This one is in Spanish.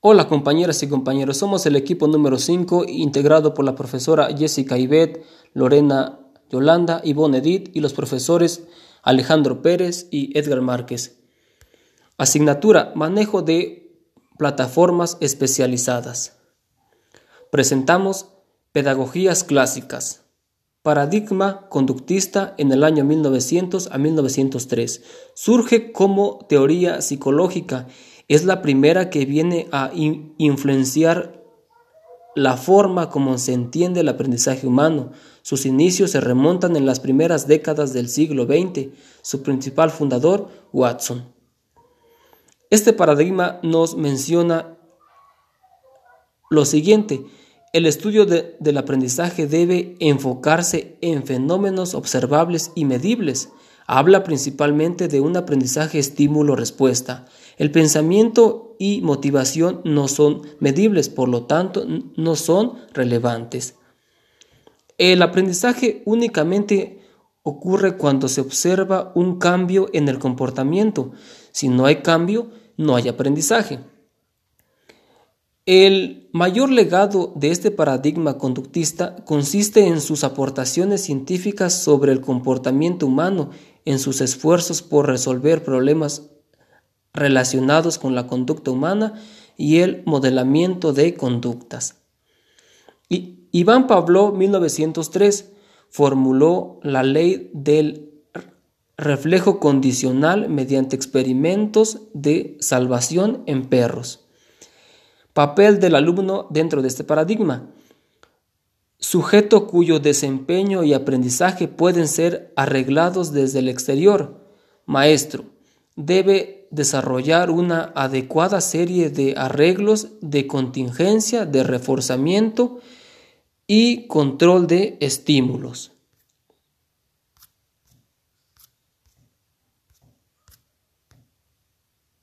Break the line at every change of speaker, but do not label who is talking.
Hola compañeras y compañeros, somos el equipo número 5 integrado por la profesora Jessica Ibet, Lorena Yolanda, Ivonne Edith y los profesores Alejandro Pérez y Edgar Márquez. Asignatura Manejo de plataformas especializadas. Presentamos Pedagogías clásicas. Paradigma conductista en el año 1900 a 1903. Surge como teoría psicológica es la primera que viene a influenciar la forma como se entiende el aprendizaje humano. Sus inicios se remontan en las primeras décadas del siglo XX. Su principal fundador, Watson. Este paradigma nos menciona lo siguiente. El estudio del aprendizaje debe enfocarse en fenómenos observables y medibles habla principalmente de un aprendizaje estímulo-respuesta. El pensamiento y motivación no son medibles, por lo tanto no son relevantes. El aprendizaje únicamente ocurre cuando se observa un cambio en el comportamiento. Si no hay cambio, no hay aprendizaje. El mayor legado de este paradigma conductista consiste en sus aportaciones científicas sobre el comportamiento humano, en sus esfuerzos por resolver problemas relacionados con la conducta humana y el modelamiento de conductas. Iván Pablo, 1903, formuló la ley del reflejo condicional mediante experimentos de salvación en perros. Papel del alumno dentro de este paradigma. Sujeto cuyo desempeño y aprendizaje pueden ser arreglados desde el exterior. Maestro. Debe desarrollar una adecuada serie de arreglos de contingencia, de reforzamiento y control de estímulos.